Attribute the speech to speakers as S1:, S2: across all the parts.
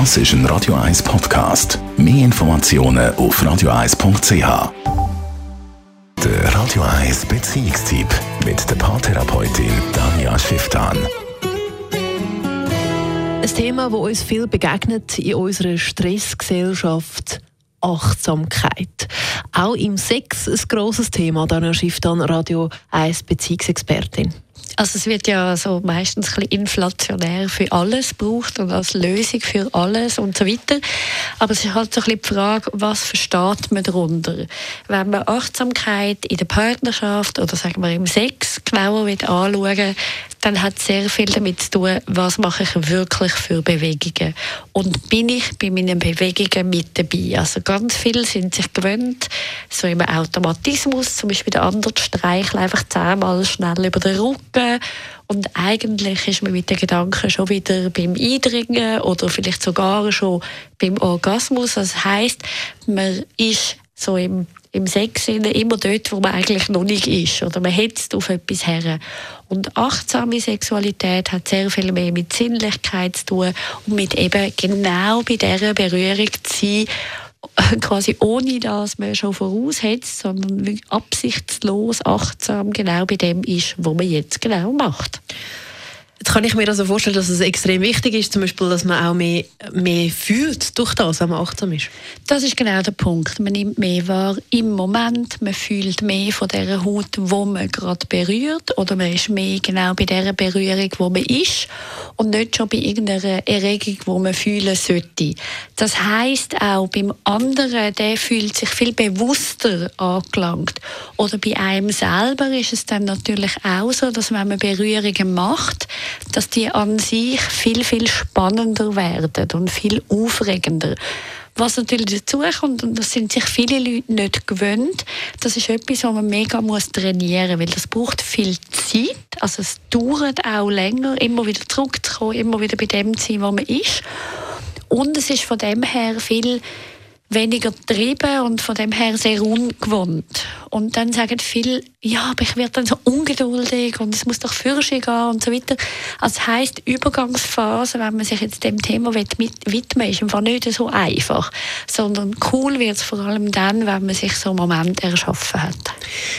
S1: Das ist ein Radio 1 Podcast. Mehr Informationen auf radio1.ch. Der Radio 1 Beziehungstyp mit der Paartherapeutin Danja Schifftan.
S2: Ein Thema, das uns viel begegnet in unserer Stressgesellschaft. Achtsamkeit. Auch im Sex ein grosses Thema. Danja Schifftan, Radio 1 Beziehungsexpertin.
S3: Also es wird ja so meistens ein bisschen inflationär für alles gebraucht und als Lösung für alles und so weiter. Aber es ist halt so ein bisschen die Frage, was versteht man darunter? Wenn man Achtsamkeit in der Partnerschaft oder sagen wir im Sex genauer anschauen dann hat es sehr viel damit zu tun, was mache ich wirklich für Bewegungen. Und bin ich bei meinen Bewegungen mit dabei? Also ganz viele sind sich gewöhnt, so im Automatismus, zum Beispiel der andere streichelt einfach zehnmal schnell über den Rücken und eigentlich ist man mit den Gedanken schon wieder beim Eindringen oder vielleicht sogar schon beim Orgasmus. Das heißt, man ist so im im Sex immer dort, wo man eigentlich noch nicht ist. Oder man hetzt auf etwas her. Und achtsame Sexualität hat sehr viel mehr mit Sinnlichkeit zu tun und mit eben genau bei dieser Berührung zu sein, quasi ohne dass man schon voraushetzt, sondern absichtslos, achtsam genau bei dem ist, was man jetzt genau macht.
S2: Kann ich mir also vorstellen, dass es extrem wichtig ist, zum Beispiel, dass man auch mehr, mehr fühlt durch das, wenn man achtsam ist.
S3: Das ist genau der Punkt. Man nimmt mehr wahr im Moment, man fühlt mehr von der Haut, wo man gerade berührt, oder man ist mehr genau bei der Berührung, wo man ist und nicht schon bei irgendeiner Erregung, wo man fühlen sollte. Das heißt auch beim anderen, der fühlt sich viel bewusster angelangt. Oder bei einem selber ist es dann natürlich auch so, dass wenn man Berührungen macht, dass die an sich viel, viel spannender werden und viel aufregender. Was natürlich dazu kommt, und das sind sich viele Leute nicht gewöhnt, das ist etwas, was man mega muss trainieren muss, weil das braucht viel Zeit, also es dauert auch länger, immer wieder zurückzukommen, immer wieder bei dem zu sein, wo man ist. Und es ist von dem her viel weniger getrieben und von dem her sehr ungewohnt. Und dann sagen viele, ja, aber ich werde dann so ungeduldig und es muss doch Fürsche gehen und so weiter. Also das heisst, Übergangsphase, wenn man sich jetzt dem Thema widmen ist einfach nicht so einfach, sondern cool wird es vor allem dann, wenn man sich so einen Moment erschaffen hat.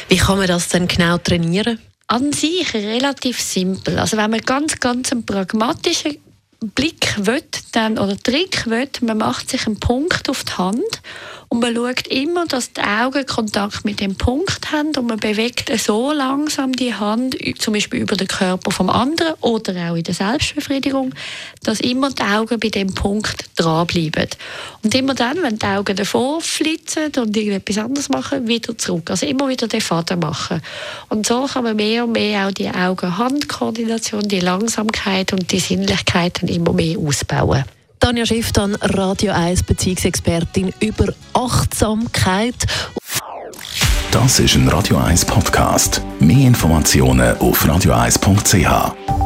S2: Wie kann man das denn genau trainieren?
S3: An sich relativ simpel. Also wenn man ganz, ganz einen pragmatischen Blick will, dann, oder Trick will, man macht sich einen Punkt auf die Hand und man schaut immer, dass die Augen Kontakt mit dem Punkt haben und man bewegt so langsam die Hand, zum Beispiel über den Körper vom anderen oder auch in der Selbstbefriedigung, dass immer die Augen bei dem Punkt dranbleiben. Und immer dann, wenn die Augen davor flitzen und irgendetwas anderes machen, wieder zurück. Also immer wieder den Faden machen. Und so kann man mehr und mehr auch die Augen-Hand-Koordination, die Langsamkeit und die Sinnlichkeit dann immer mehr ausbauen.
S2: Tanja Schiff, dann Radio 1 Beziehungsexpertin über Achtsamkeit.
S1: Das ist ein Radio 1 Podcast. Mehr Informationen auf radio1.ch.